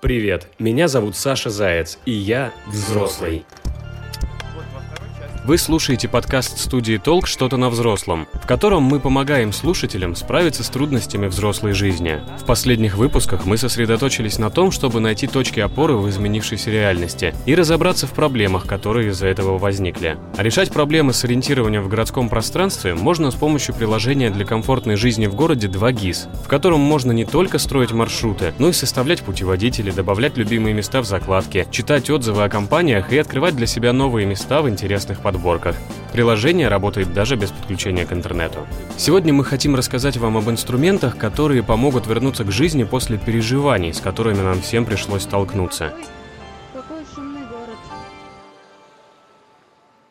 Привет, меня зовут Саша Заяц, и я взрослый. Вы слушаете подкаст студии «Толк. Что-то на взрослом», в котором мы помогаем слушателям справиться с трудностями взрослой жизни. В последних выпусках мы сосредоточились на том, чтобы найти точки опоры в изменившейся реальности и разобраться в проблемах, которые из-за этого возникли. А решать проблемы с ориентированием в городском пространстве можно с помощью приложения для комфортной жизни в городе 2GIS, в котором можно не только строить маршруты, но и составлять путеводители, добавлять любимые места в закладке, читать отзывы о компаниях и открывать для себя новые места в интересных подборках подборках. Приложение работает даже без подключения к интернету. Сегодня мы хотим рассказать вам об инструментах, которые помогут вернуться к жизни после переживаний, с которыми нам всем пришлось столкнуться.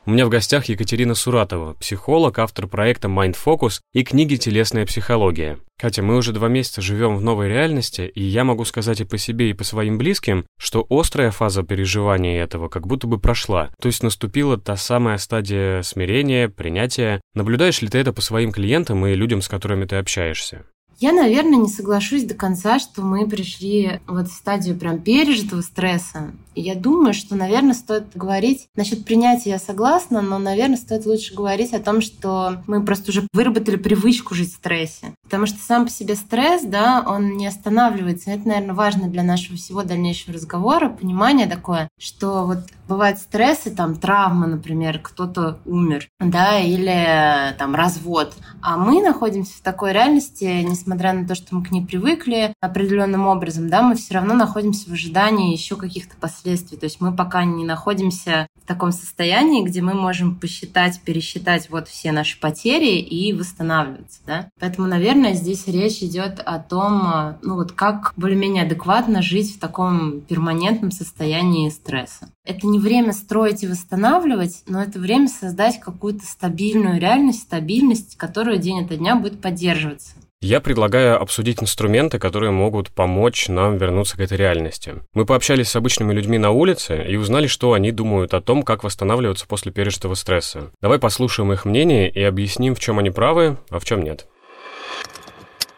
У меня в гостях Екатерина Суратова, психолог, автор проекта Mind Focus и книги «Телесная психология». Катя, мы уже два месяца живем в новой реальности, и я могу сказать и по себе, и по своим близким, что острая фаза переживания этого как будто бы прошла. То есть наступила та самая стадия смирения, принятия. Наблюдаешь ли ты это по своим клиентам и людям, с которыми ты общаешься? Я, наверное, не соглашусь до конца, что мы пришли вот в стадию прям пережитого стресса. Я думаю, что, наверное, стоит говорить насчет принятия, я согласна, но, наверное, стоит лучше говорить о том, что мы просто уже выработали привычку жить в стрессе. Потому что сам по себе стресс, да, он не останавливается. Это, наверное, важно для нашего всего дальнейшего разговора, понимание такое, что вот бывают стрессы, там, травма, например, кто-то умер, да, или там развод. А мы находимся в такой реальности, несмотря на то, что мы к ней привыкли определенным образом, да, мы все равно находимся в ожидании еще каких-то последствий последствий. То есть мы пока не находимся в таком состоянии, где мы можем посчитать, пересчитать вот все наши потери и восстанавливаться. Да? Поэтому, наверное, здесь речь идет о том, ну вот как более-менее адекватно жить в таком перманентном состоянии стресса. Это не время строить и восстанавливать, но это время создать какую-то стабильную реальность, стабильность, которая день ото дня будет поддерживаться. Я предлагаю обсудить инструменты, которые могут помочь нам вернуться к этой реальности. Мы пообщались с обычными людьми на улице и узнали, что они думают о том, как восстанавливаться после пережитого стресса. Давай послушаем их мнение и объясним, в чем они правы, а в чем нет.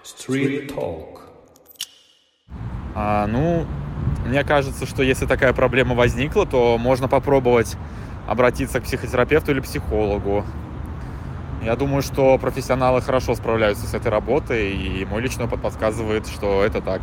Street Talk. А, ну, мне кажется, что если такая проблема возникла, то можно попробовать обратиться к психотерапевту или психологу. Я думаю, что профессионалы хорошо справляются с этой работой, и мой личный опыт подсказывает, что это так.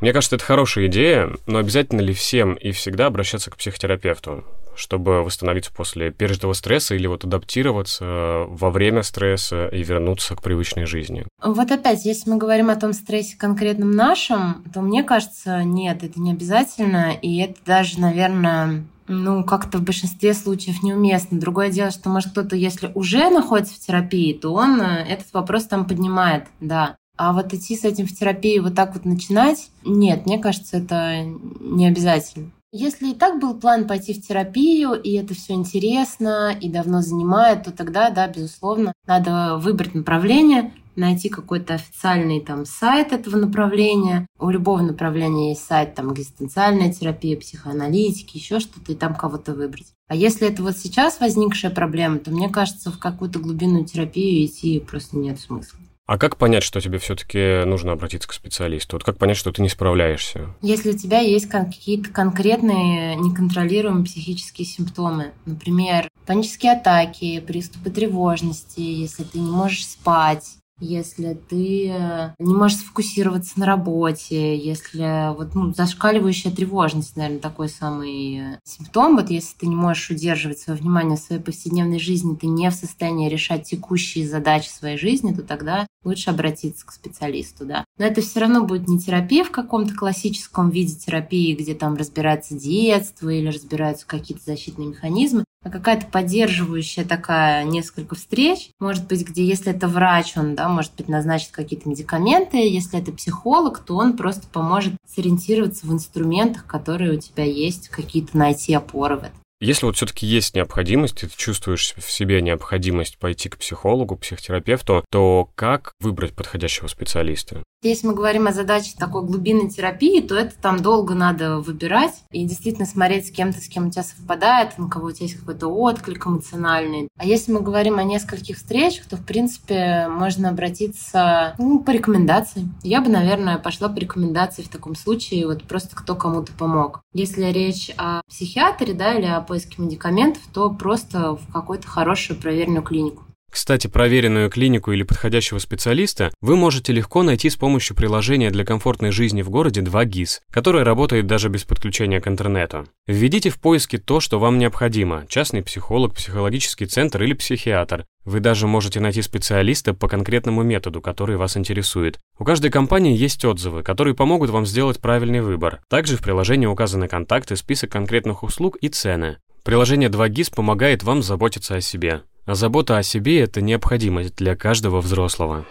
Мне кажется, это хорошая идея, но обязательно ли всем и всегда обращаться к психотерапевту, чтобы восстановиться после пережитого стресса или вот адаптироваться во время стресса и вернуться к привычной жизни? Вот опять, если мы говорим о том стрессе конкретном нашем, то мне кажется, нет, это не обязательно, и это даже, наверное, ну, как-то в большинстве случаев неуместно. Другое дело, что, может, кто-то, если уже находится в терапии, то он э, этот вопрос там поднимает, да. А вот идти с этим в терапию вот так вот начинать, нет, мне кажется, это не обязательно. Если и так был план пойти в терапию, и это все интересно, и давно занимает, то тогда, да, безусловно, надо выбрать направление, найти какой-то официальный там сайт этого направления. У любого направления есть сайт там экзистенциальная терапия, психоаналитики, еще что-то, и там кого-то выбрать. А если это вот сейчас возникшая проблема, то мне кажется, в какую-то глубинную терапию идти просто нет смысла. А как понять, что тебе все-таки нужно обратиться к специалисту? Вот как понять, что ты не справляешься? Если у тебя есть какие-то конкретные неконтролируемые психические симптомы, например, панические атаки, приступы тревожности, если ты не можешь спать, если ты э, не можешь сфокусироваться на работе, если вот ну, зашкаливающая тревожность, наверное, такой самый э, симптом. Вот если ты не можешь удерживать свое внимание в своей повседневной жизни, ты не в состоянии решать текущие задачи своей жизни, то тогда лучше обратиться к специалисту, да. Но это все равно будет не терапия в каком-то классическом виде терапии, где там разбирается детство или разбираются какие-то защитные механизмы. А какая-то поддерживающая такая несколько встреч. Может быть, где если это врач, он, да, может быть, назначит какие-то медикаменты. Если это психолог, то он просто поможет сориентироваться в инструментах, которые у тебя есть, какие-то найти опоры в этом. Если вот все-таки есть необходимость, ты чувствуешь в себе необходимость пойти к психологу, психотерапевту, то как выбрать подходящего специалиста? Если мы говорим о задаче такой глубинной терапии, то это там долго надо выбирать и действительно смотреть с кем-то, с кем у тебя совпадает, на кого у тебя есть какой-то отклик эмоциональный. А если мы говорим о нескольких встречах, то, в принципе, можно обратиться ну, по рекомендации. Я бы, наверное, пошла по рекомендации в таком случае, вот просто кто кому-то помог. Если речь о психиатре, да, или о поиске медикаментов, то просто в какую-то хорошую проверенную клинику. Кстати, проверенную клинику или подходящего специалиста вы можете легко найти с помощью приложения для комфортной жизни в городе 2GIS, которое работает даже без подключения к интернету. Введите в поиске то, что вам необходимо – частный психолог, психологический центр или психиатр. Вы даже можете найти специалиста по конкретному методу, который вас интересует. У каждой компании есть отзывы, которые помогут вам сделать правильный выбор. Также в приложении указаны контакты, список конкретных услуг и цены. Приложение 2GIS помогает вам заботиться о себе. А забота о себе – это необходимость для каждого взрослого.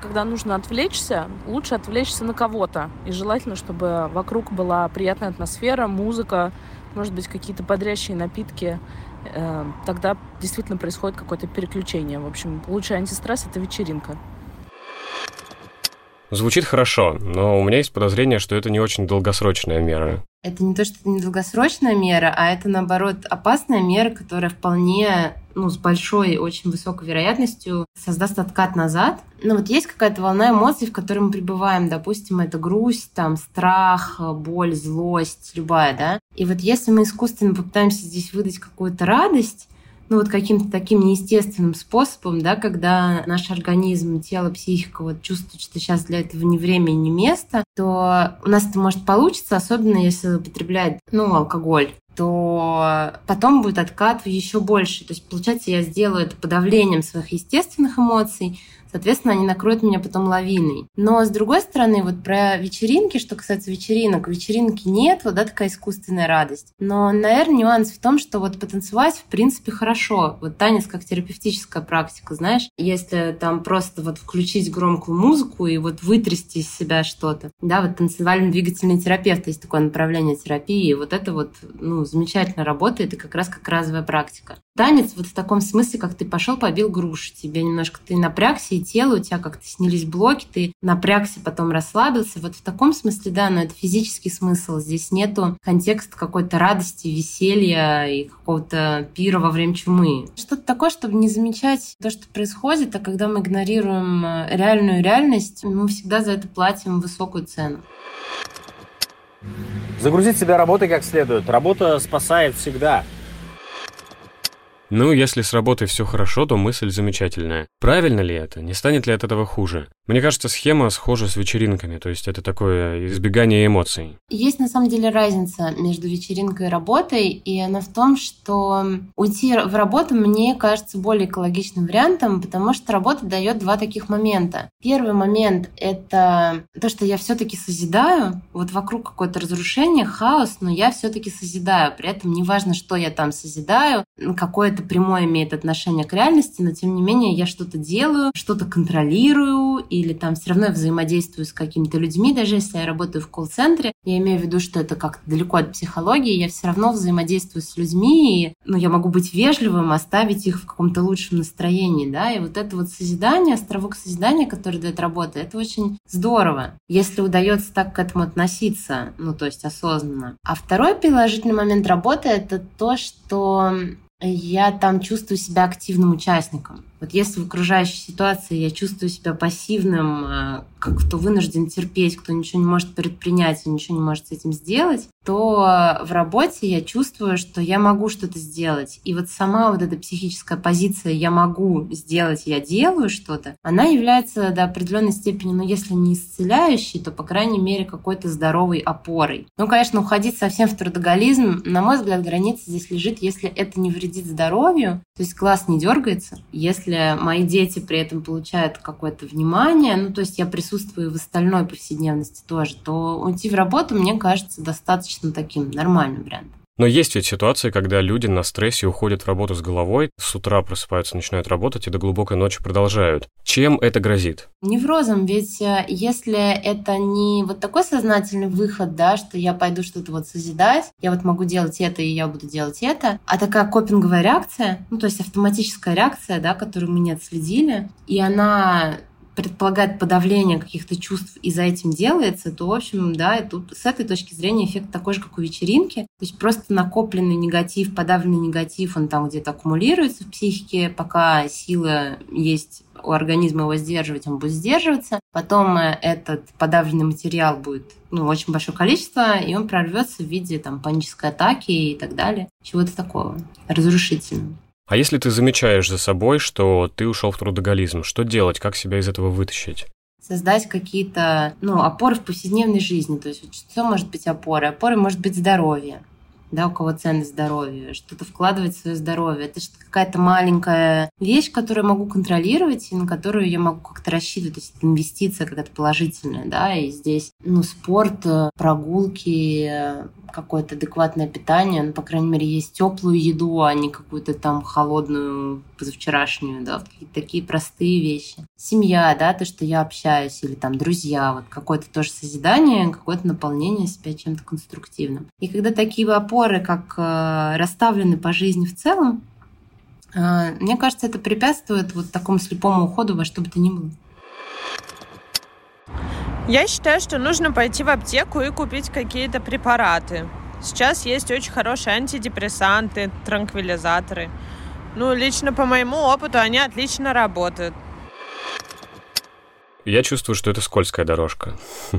Когда нужно отвлечься, лучше отвлечься на кого-то. И желательно, чтобы вокруг была приятная атмосфера, музыка, может быть, какие-то бодрящие напитки. Э, тогда действительно происходит какое-то переключение. В общем, лучший антистресс – это вечеринка. Звучит хорошо, но у меня есть подозрение, что это не очень долгосрочная мера. Это не то, что это не мера, а это, наоборот, опасная мера, которая вполне, ну, с большой, очень высокой вероятностью создаст откат назад. Но вот есть какая-то волна эмоций, в которой мы пребываем. Допустим, это грусть, там, страх, боль, злость, любая, да. И вот если мы искусственно попытаемся здесь выдать какую-то радость, ну, вот каким-то таким неестественным способом, да, когда наш организм, тело, психика вот чувствуют, что сейчас для этого не время не место, то у нас это может получиться, особенно если употреблять, ну, алкоголь то потом будет откат еще больше. То есть, получается, я сделаю это подавлением своих естественных эмоций, Соответственно, они накроют меня потом лавиной. Но с другой стороны, вот про вечеринки, что касается вечеринок, вечеринки нет, вот да, такая искусственная радость. Но, наверное, нюанс в том, что вот потанцевать, в принципе, хорошо. Вот танец как терапевтическая практика, знаешь, если там просто вот включить громкую музыку и вот вытрясти из себя что-то. Да, вот танцевально-двигательный терапевт есть такое направление терапии, и вот это вот, ну, замечательно работает, и как раз как разовая практика. Танец вот в таком смысле, как ты пошел, побил грушу, тебе немножко ты напрягся, и тело, у тебя как-то снялись блоки, ты напрягся, потом расслабился. Вот в таком смысле, да, но это физический смысл. Здесь нету контекста какой-то радости, веселья и какого-то пира во время чумы. Что-то такое, чтобы не замечать то, что происходит, а когда мы игнорируем э, реальную реальность, мы всегда за это платим высокую цену. Загрузить себя работой как следует. Работа спасает всегда. Ну, если с работой все хорошо, то мысль замечательная. Правильно ли это? Не станет ли от этого хуже? Мне кажется, схема схожа с вечеринками, то есть это такое избегание эмоций. Есть на самом деле разница между вечеринкой и работой, и она в том, что уйти в работу мне кажется более экологичным вариантом, потому что работа дает два таких момента. Первый момент — это то, что я все-таки созидаю, вот вокруг какое-то разрушение, хаос, но я все-таки созидаю. При этом неважно, что я там созидаю, какое-то прямое имеет отношение к реальности, но тем не менее я что-то делаю, что-то контролирую, или там все равно взаимодействую с какими-то людьми, даже если я работаю в колл-центре, я имею в виду, что это как-то далеко от психологии, я все равно взаимодействую с людьми, и ну, я могу быть вежливым, оставить их в каком-то лучшем настроении, да, и вот это вот созидание, островок созидания, который дает работа, это очень здорово, если удается так к этому относиться, ну, то есть осознанно. А второй положительный момент работы — это то, что я там чувствую себя активным участником. Вот если в окружающей ситуации я чувствую себя пассивным, э, как кто вынужден терпеть, кто ничего не может предпринять и ничего не может с этим сделать, то в работе я чувствую, что я могу что-то сделать. И вот сама вот эта психическая позиция «я могу сделать, я делаю что-то», она является до определенной степени, ну, если не исцеляющей, то, по крайней мере, какой-то здоровой опорой. Ну, конечно, уходить совсем в трудоголизм, на мой взгляд, граница здесь лежит, если это не вредит здоровью, то есть глаз не дергается, если если мои дети при этом получают какое-то внимание, ну, то есть я присутствую в остальной повседневности тоже, то уйти в работу, мне кажется, достаточно таким нормальным вариантом. Но есть ведь ситуации, когда люди на стрессе уходят в работу с головой, с утра просыпаются, начинают работать и до глубокой ночи продолжают. Чем это грозит? Неврозом, ведь э, если это не вот такой сознательный выход, да, что я пойду что-то вот созидать, я вот могу делать это, и я буду делать это, а такая копинговая реакция, ну, то есть автоматическая реакция, да, которую мы не отследили, и она предполагает подавление каких-то чувств и за этим делается, то, в общем, да, и тут с этой точки зрения эффект такой же, как у вечеринки. То есть просто накопленный негатив, подавленный негатив, он там где-то аккумулируется в психике, пока сила есть у организма его сдерживать, он будет сдерживаться. Потом э, этот подавленный материал будет ну, очень большое количество, и он прорвется в виде там, панической атаки и так далее. Чего-то такого разрушительного. А если ты замечаешь за собой, что ты ушел в трудоголизм, что делать, как себя из этого вытащить? создать какие-то ну, опоры в повседневной жизни. То есть что может быть опорой? Опорой может быть здоровье да, у кого ценность здоровья, что-то вкладывать в свое здоровье. Это что какая-то маленькая вещь, которую я могу контролировать и на которую я могу как-то рассчитывать. То есть это инвестиция какая-то положительная, да, и здесь, ну, спорт, прогулки, какое-то адекватное питание, ну, по крайней мере, есть теплую еду, а не какую-то там холодную позавчерашнюю, да, какие-то такие простые вещи. Семья, да, то, что я общаюсь, или там друзья, вот какое-то тоже созидание, какое-то наполнение себя чем-то конструктивным. И когда такие опоры, как э, расставлены по жизни в целом, э, мне кажется, это препятствует вот такому слепому уходу во что бы то ни было. Я считаю, что нужно пойти в аптеку и купить какие-то препараты. Сейчас есть очень хорошие антидепрессанты, транквилизаторы. Ну, лично по моему опыту они отлично работают. Я чувствую, что это скользкая дорожка.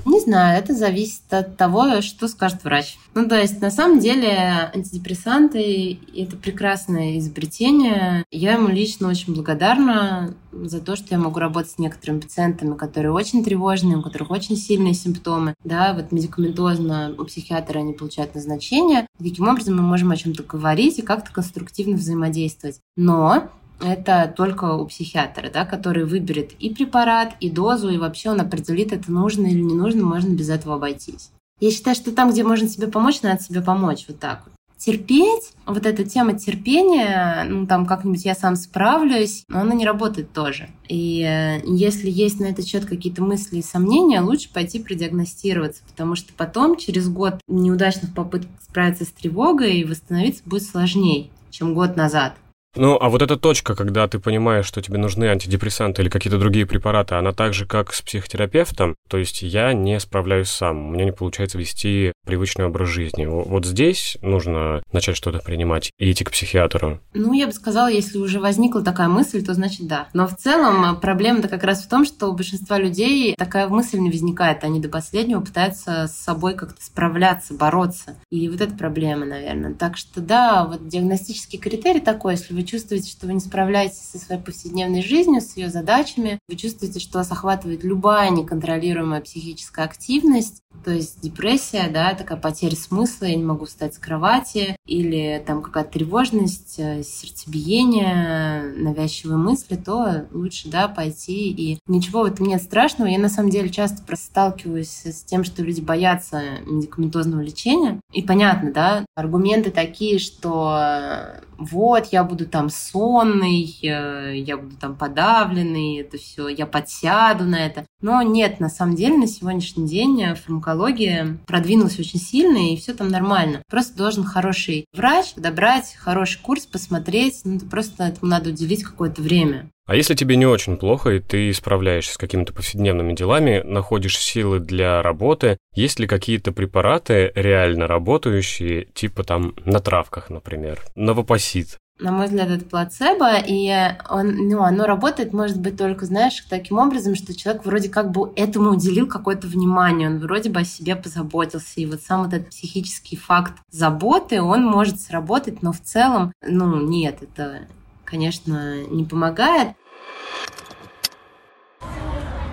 Не знаю, это зависит от того, что скажет врач. Ну, то есть, на самом деле, антидепрессанты – это прекрасное изобретение. Я ему лично очень благодарна за то, что я могу работать с некоторыми пациентами, которые очень тревожные, у которых очень сильные симптомы. Да, вот медикаментозно у психиатра они получают назначение. Таким образом мы можем о чем-то говорить и как-то конструктивно взаимодействовать. Но это только у психиатра, да, который выберет и препарат, и дозу, и вообще он определит, это нужно или не нужно, можно без этого обойтись. Я считаю, что там, где можно себе помочь, надо себе помочь вот так вот. Терпеть, вот эта тема терпения, ну там как-нибудь я сам справлюсь, но она не работает тоже. И э, если есть на этот счет какие-то мысли и сомнения, лучше пойти продиагностироваться, потому что потом, через год неудачных попыток справиться с тревогой, восстановиться будет сложнее, чем год назад. Ну, а вот эта точка, когда ты понимаешь, что тебе нужны антидепрессанты или какие-то другие препараты, она так же, как с психотерапевтом, то есть я не справляюсь сам, у меня не получается вести привычный образ жизни. Вот здесь нужно начать что-то принимать и идти к психиатру. Ну, я бы сказала, если уже возникла такая мысль, то значит да. Но в целом проблема-то как раз в том, что у большинства людей такая мысль не возникает. Они до последнего пытаются с собой как-то справляться, бороться. И вот эта проблема, наверное. Так что да, вот диагностический критерий такой, если вы чувствуете, что вы не справляетесь со своей повседневной жизнью, с ее задачами, вы чувствуете, что вас охватывает любая неконтролируемая психическая активность, то есть депрессия, да, такая потеря смысла, я не могу встать с кровати, или там какая-то тревожность, э, сердцебиение, навязчивые мысли, то лучше, да, пойти. И ничего в этом нет страшного. Я на самом деле часто сталкиваюсь с тем, что люди боятся медикаментозного лечения. И понятно, да, аргументы такие, что вот, я буду там сонный, э, я буду там подавленный, это все, я подсяду на это. Но нет, на самом деле на сегодняшний день фармакология продвинулась очень сильно, и все там нормально. Просто должен хороший врач подобрать хороший курс, посмотреть, ну, просто этому надо уделить какое-то время. А если тебе не очень плохо, и ты справляешься с какими-то повседневными делами, находишь силы для работы, есть ли какие-то препараты реально работающие, типа там на травках, например, новопосит? на мой взгляд, это плацебо, и он, ну, оно работает, может быть, только, знаешь, таким образом, что человек вроде как бы этому уделил какое-то внимание, он вроде бы о себе позаботился, и вот сам этот психический факт заботы, он может сработать, но в целом, ну, нет, это, конечно, не помогает.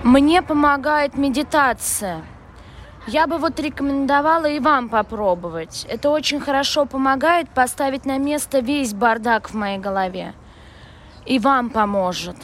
Мне помогает медитация. Я бы вот рекомендовала и вам попробовать. Это очень хорошо помогает поставить на место весь бардак в моей голове. И вам поможет.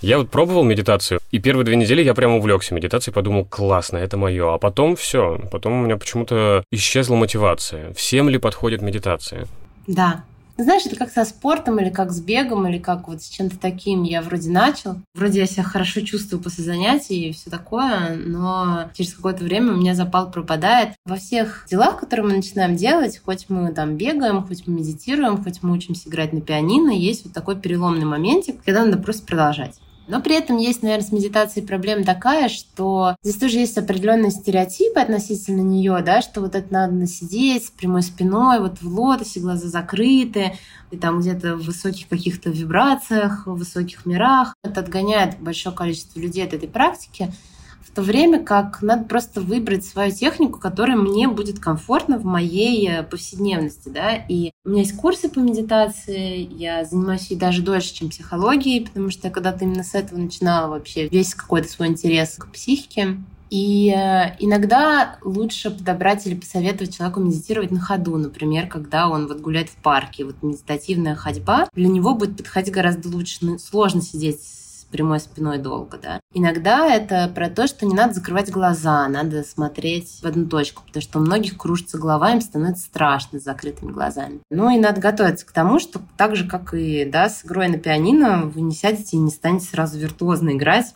Я вот пробовал медитацию, и первые две недели я прям увлекся медитацией, подумал, классно, это мое. А потом все, потом у меня почему-то исчезла мотивация. Всем ли подходит медитация? Да, знаешь, это как со спортом или как с бегом, или как вот с чем-то таким я вроде начал. Вроде я себя хорошо чувствую после занятий и все такое, но через какое-то время у меня запал пропадает. Во всех делах, которые мы начинаем делать, хоть мы там бегаем, хоть мы медитируем, хоть мы учимся играть на пианино, есть вот такой переломный моментик, когда надо просто продолжать. Но при этом есть, наверное, с медитацией проблема такая, что здесь тоже есть определенные стереотипы относительно нее, да, что вот это надо сидеть с прямой спиной, вот в лотосе, глаза закрыты, и там где-то в высоких каких-то вибрациях, в высоких мирах. Это отгоняет большое количество людей от этой практики в то время как надо просто выбрать свою технику, которая мне будет комфортна в моей э, повседневности, да, и у меня есть курсы по медитации, я занимаюсь ей даже дольше, чем психологией, потому что я когда-то именно с этого начинала вообще весь какой-то свой интерес к психике. И э, иногда лучше подобрать или посоветовать человеку медитировать на ходу, например, когда он вот гуляет в парке. Вот медитативная ходьба для него будет подходить гораздо лучше. Ну, сложно сидеть прямой спиной долго, да. Иногда это про то, что не надо закрывать глаза, надо смотреть в одну точку, потому что у многих кружится голова, им становится страшно с закрытыми глазами. Ну и надо готовиться к тому, что так же, как и да, с игрой на пианино, вы не сядете и не станете сразу виртуозно играть,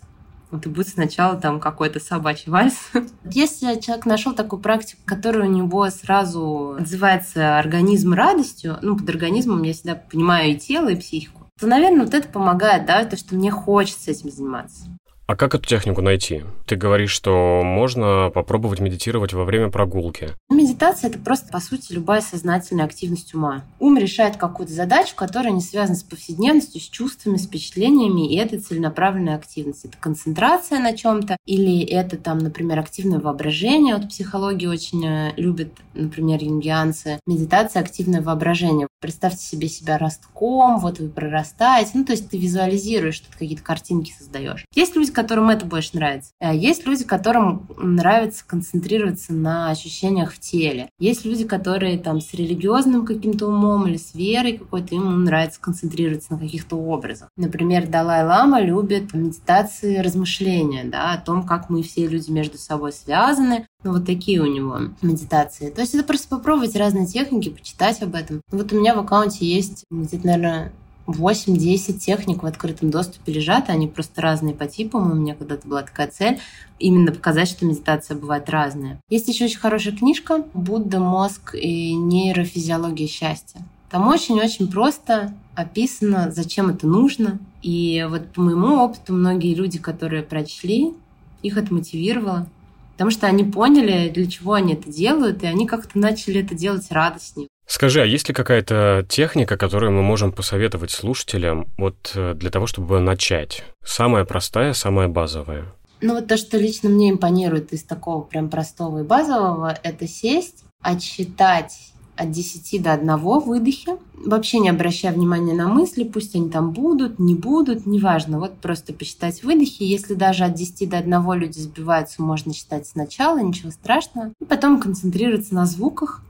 это будет сначала там какой-то собачий вальс. Если человек нашел такую практику, которая у него сразу отзывается организм радостью, ну, под организмом я всегда понимаю и тело, и психику, то, наверное, вот это помогает, да, то, что мне хочется этим заниматься. А как эту технику найти? Ты говоришь, что можно попробовать медитировать во время прогулки. Медитация – это просто, по сути, любая сознательная активность ума. Ум решает какую-то задачу, которая не связана с повседневностью, с чувствами, с впечатлениями, и это целенаправленная активность. Это концентрация на чем-то, или это, там, например, активное воображение. Вот психология очень э, любит, например, юнгианцы. Медитация – активное воображение. Представьте себе себя ростком, вот вы прорастаете. Ну, то есть ты визуализируешь, что какие-то картинки создаешь. Есть люди, которым это больше нравится. А есть люди, которым нравится концентрироваться на ощущениях в теле. Есть люди, которые там с религиозным каким-то умом или с верой какой-то, им нравится концентрироваться на каких-то образах. Например, Далай-Лама любит медитации размышления, да, о том, как мы все люди между собой связаны, ну, вот такие у него медитации. То есть это просто попробовать разные техники, почитать об этом. Вот у меня в аккаунте есть где-то, наверное, 8-10 техник в открытом доступе лежат, они просто разные по типам. У меня когда-то была такая цель именно показать, что медитация бывает разная. Есть еще очень хорошая книжка «Будда, мозг и нейрофизиология счастья». Там очень-очень просто описано, зачем это нужно. И вот по моему опыту многие люди, которые прочли, их это мотивировало. Потому что они поняли, для чего они это делают, и они как-то начали это делать радостнее. Скажи, а есть ли какая-то техника, которую мы можем посоветовать слушателям вот э, для того, чтобы начать? Самая простая, самая базовая. Ну вот то, что лично мне импонирует из такого прям простого и базового, это сесть, отсчитать от 10 до 1 выдохе, вообще не обращая внимания на мысли, пусть они там будут, не будут, неважно, вот просто посчитать выдохи. Если даже от 10 до 1 люди сбиваются, можно считать сначала, ничего страшного. И потом концентрироваться на звуках,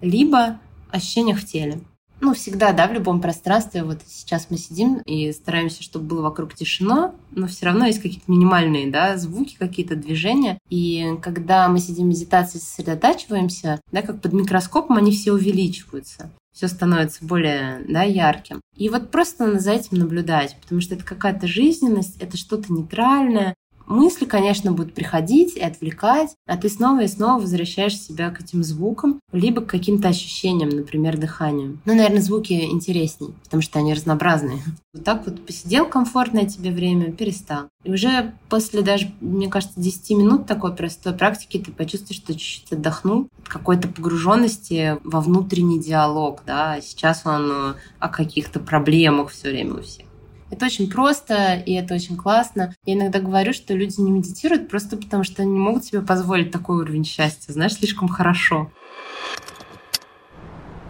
либо ощущениях в теле. Ну, всегда, да, в любом пространстве. Вот сейчас мы сидим и стараемся, чтобы было вокруг тишина, но все равно есть какие-то минимальные, да, звуки, какие-то движения. И когда мы сидим в медитации, сосредотачиваемся, да, как под микроскопом, они все увеличиваются все становится более да, ярким. И вот просто за этим наблюдать, потому что это какая-то жизненность, это что-то нейтральное, Мысли, конечно, будут приходить и отвлекать, а ты снова и снова возвращаешь себя к этим звукам, либо к каким-то ощущениям, например, дыханию. Ну, наверное, звуки интересней, потому что они разнообразные. Вот так вот посидел комфортное тебе время, перестал. И уже после даже, мне кажется, 10 минут такой простой практики ты почувствуешь, что чуть-чуть отдохнул от какой-то погруженности во внутренний диалог, да, сейчас он о каких-то проблемах все время у всех. Это очень просто, и это очень классно. Я иногда говорю, что люди не медитируют просто потому, что они не могут себе позволить такой уровень счастья, знаешь, слишком хорошо.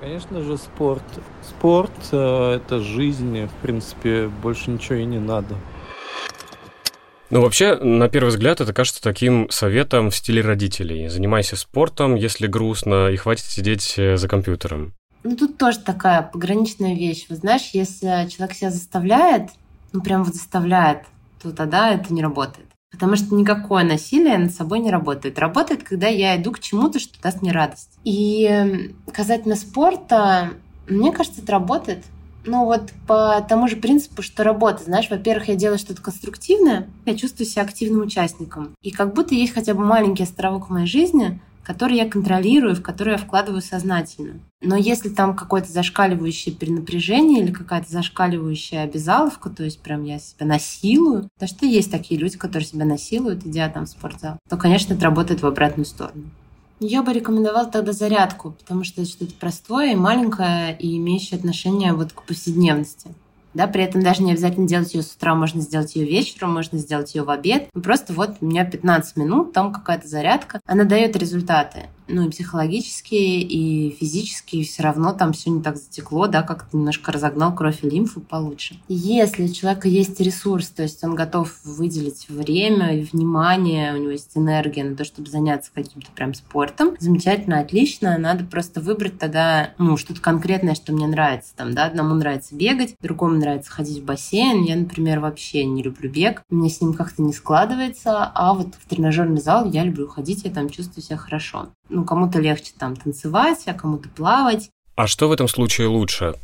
Конечно же, спорт. Спорт э, — это жизнь, в принципе, больше ничего и не надо. Ну, вообще, на первый взгляд, это кажется таким советом в стиле родителей. Занимайся спортом, если грустно, и хватит сидеть э, за компьютером. Ну, тут тоже такая пограничная вещь. Вы знаешь, если человек себя заставляет, ну, прям вот заставляет то тогда это не работает. Потому что никакое насилие над собой не работает. Работает, когда я иду к чему-то, что даст мне радость. И касательно спорта, мне кажется, это работает. Ну вот по тому же принципу, что работа. Знаешь, во-первых, я делаю что-то конструктивное, я чувствую себя активным участником. И как будто есть хотя бы маленький островок в моей жизни, который я контролирую, в который я вкладываю сознательно. Но если там какое-то зашкаливающее перенапряжение или какая-то зашкаливающая обязаловка, то есть прям я себя насилую, то что есть такие люди, которые себя насилуют, идя там в спортзал, то, конечно, это работает в обратную сторону. Я бы рекомендовала тогда зарядку, потому что это что-то простое и маленькое, и имеющее отношение вот к повседневности. Да, при этом даже не обязательно делать ее с утра, можно сделать ее вечером, можно сделать ее в обед. Ну, просто вот у меня 15 минут, там какая-то зарядка, она дает результаты ну и психологические, и физические, все равно там все не так затекло, да, как-то немножко разогнал кровь и лимфу получше. Если у человека есть ресурс, то есть он готов выделить время и внимание, у него есть энергия на то, чтобы заняться каким-то прям спортом, замечательно, отлично, надо просто выбрать тогда, ну, что-то конкретное, что мне нравится, там, да, одному нравится бегать, другому нравится ходить в бассейн, я, например, вообще не люблю бег, мне с ним как-то не складывается, а вот в тренажерный зал я люблю ходить, я там чувствую себя хорошо ну, кому-то легче там танцевать, а кому-то плавать. А что в этом случае лучше?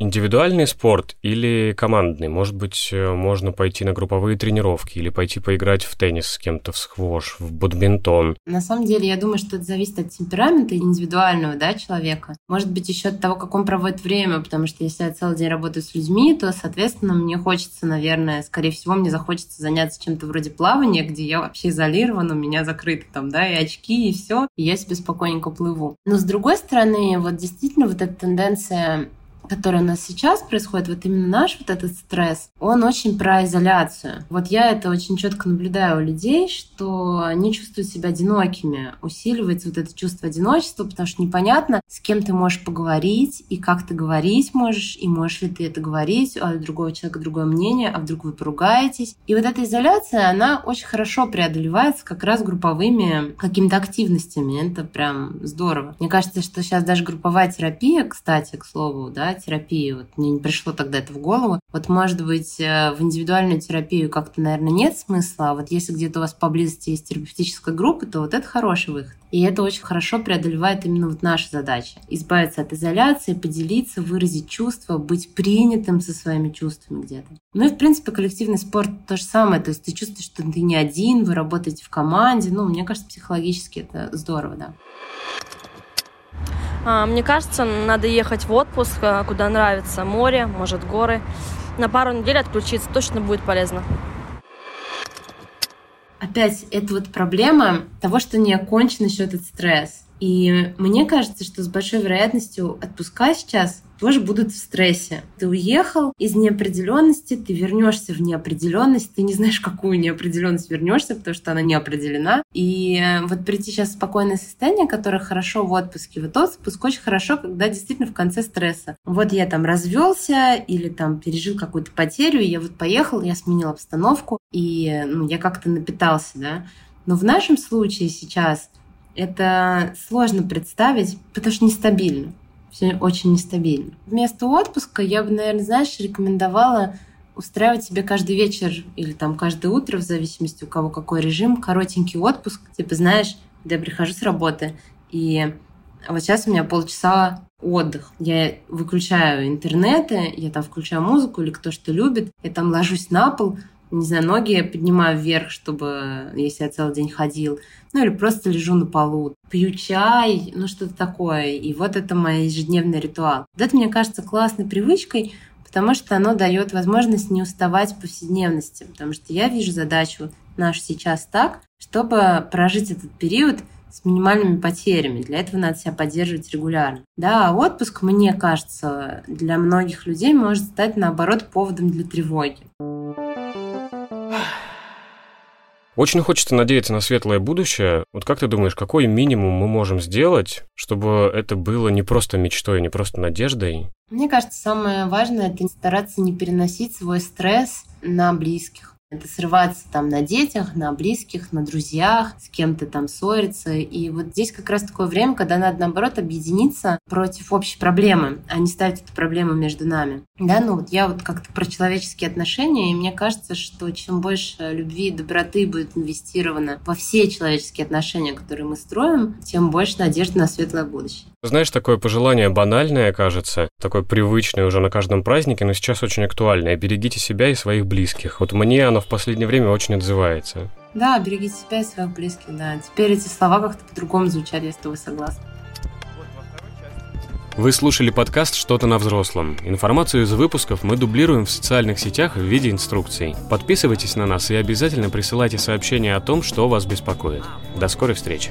Индивидуальный спорт или командный? Может быть, э, можно пойти на групповые тренировки или пойти поиграть в теннис с кем-то, в сквош, в бадминтон? На самом деле, я думаю, что это зависит от темперамента индивидуального да, человека. Может быть, еще от того, как он проводит время, потому что если я целый день работаю с людьми, то, соответственно, мне хочется, наверное, скорее всего, мне захочется заняться чем-то вроде плавания, где я вообще изолирован, у меня закрыты там, да, и очки, и все, и я себе спокойненько плыву. Но, с другой стороны, вот действительно вот эта тенденция который у нас сейчас происходит, вот именно наш вот этот стресс, он очень про изоляцию. Вот я это очень четко наблюдаю у людей, что они чувствуют себя одинокими. Усиливается вот это чувство одиночества, потому что непонятно, с кем ты можешь поговорить, и как ты говорить можешь, и можешь ли ты это говорить, а у другого человека другое мнение, а вдруг вы поругаетесь. И вот эта изоляция, она очень хорошо преодолевается как раз групповыми какими-то активностями. Это прям здорово. Мне кажется, что сейчас даже групповая терапия, кстати, к слову, да, терапии. Вот мне не пришло тогда это в голову. Вот, может быть, э, в индивидуальную терапию как-то, наверное, нет смысла, а вот если где-то у вас поблизости есть терапевтическая группа, то вот это хороший выход. И это очень хорошо преодолевает именно вот наша задача. Избавиться от изоляции, поделиться, выразить чувства, быть принятым со своими чувствами где-то. Ну и, в принципе, коллективный спорт то же самое. То есть ты чувствуешь, что ты не один, вы работаете в команде. Ну, мне кажется, психологически это здорово, да. А, мне кажется, надо ехать в отпуск, а, куда нравится море, может горы. На пару недель отключиться точно будет полезно. Опять это вот проблема того, что не окончен еще этот стресс. И мне кажется, что с большой вероятностью отпуска сейчас тоже будут в стрессе. Ты уехал из неопределенности, ты вернешься в неопределенность, ты не знаешь, какую неопределенность вернешься, потому что она не определена. И э, вот прийти сейчас в спокойное состояние, которое хорошо в отпуске, вот отпуск очень хорошо, когда действительно в конце стресса. Вот я там развелся или там пережил какую-то потерю, и я вот поехал, я сменил обстановку, и ну, я как-то напитался, да. Но в нашем случае сейчас это сложно представить, потому что нестабильно все очень нестабильно. Вместо отпуска я бы, наверное, знаешь, рекомендовала устраивать себе каждый вечер или там каждое утро, в зависимости у кого какой режим, коротенький отпуск. Типа, знаешь, я прихожу с работы, и вот сейчас у меня полчаса отдых. Я выключаю интернеты, я там включаю музыку или кто что любит, я там ложусь на пол, не знаю, ноги поднимаю вверх, чтобы, если я целый день ходил, ну или просто лежу на полу, пью чай, ну что-то такое. И вот это мой ежедневный ритуал. Вот это, мне кажется, классной привычкой, потому что оно дает возможность не уставать в повседневности, потому что я вижу задачу нашу сейчас так, чтобы прожить этот период с минимальными потерями. Для этого надо себя поддерживать регулярно. Да, отпуск, мне кажется, для многих людей может стать, наоборот, поводом для тревоги. Очень хочется надеяться на светлое будущее. Вот как ты думаешь, какой минимум мы можем сделать, чтобы это было не просто мечтой, не просто надеждой? Мне кажется, самое важное – это стараться не переносить свой стресс на близких. Это срываться там на детях, на близких, на друзьях, с кем-то там ссориться. И вот здесь как раз такое время, когда надо, наоборот, объединиться против общей проблемы, а не ставить эту проблему между нами. Да, ну вот я вот как-то про человеческие отношения, и мне кажется, что чем больше любви и доброты будет инвестировано во все человеческие отношения, которые мы строим, тем больше надежды на светлое будущее. Знаешь, такое пожелание банальное, кажется, такое привычное уже на каждом празднике, но сейчас очень актуальное. Берегите себя и своих близких. Вот мне оно в последнее время очень отзывается. Да, берегите себя и своих близких, да. Теперь эти слова как-то по-другому звучат, если вы согласны. Вы слушали подкаст «Что-то на взрослом». Информацию из выпусков мы дублируем в социальных сетях в виде инструкций. Подписывайтесь на нас и обязательно присылайте сообщения о том, что вас беспокоит. До скорой встречи.